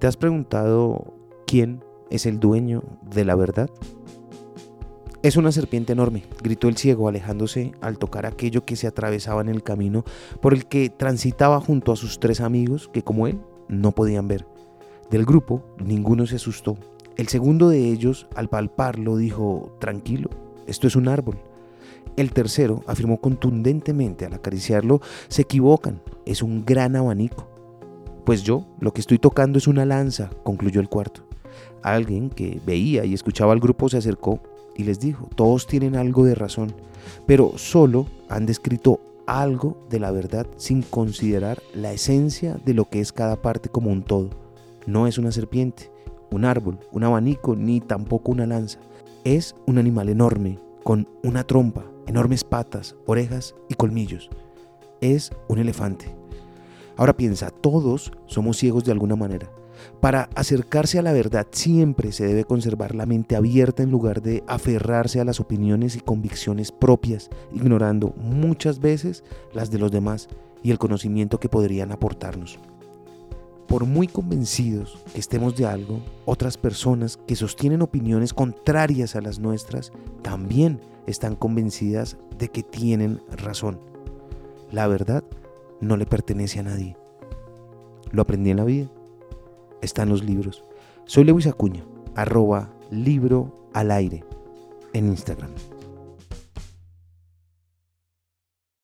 ¿Te has preguntado quién es el dueño de la verdad? Es una serpiente enorme, gritó el ciego alejándose al tocar aquello que se atravesaba en el camino por el que transitaba junto a sus tres amigos que como él no podían ver. Del grupo, ninguno se asustó. El segundo de ellos, al palparlo, dijo, tranquilo, esto es un árbol. El tercero afirmó contundentemente al acariciarlo, se equivocan, es un gran abanico. Pues yo, lo que estoy tocando es una lanza, concluyó el cuarto. Alguien que veía y escuchaba al grupo se acercó y les dijo, todos tienen algo de razón, pero solo han descrito algo de la verdad sin considerar la esencia de lo que es cada parte como un todo. No es una serpiente, un árbol, un abanico, ni tampoco una lanza. Es un animal enorme, con una trompa, enormes patas, orejas y colmillos. Es un elefante. Ahora piensa, todos somos ciegos de alguna manera. Para acercarse a la verdad siempre se debe conservar la mente abierta en lugar de aferrarse a las opiniones y convicciones propias, ignorando muchas veces las de los demás y el conocimiento que podrían aportarnos. Por muy convencidos que estemos de algo, otras personas que sostienen opiniones contrarias a las nuestras también están convencidas de que tienen razón. La verdad no le pertenece a nadie. Lo aprendí en la vida está en los libros. Soy Lewis Acuña, arroba libro al aire en Instagram.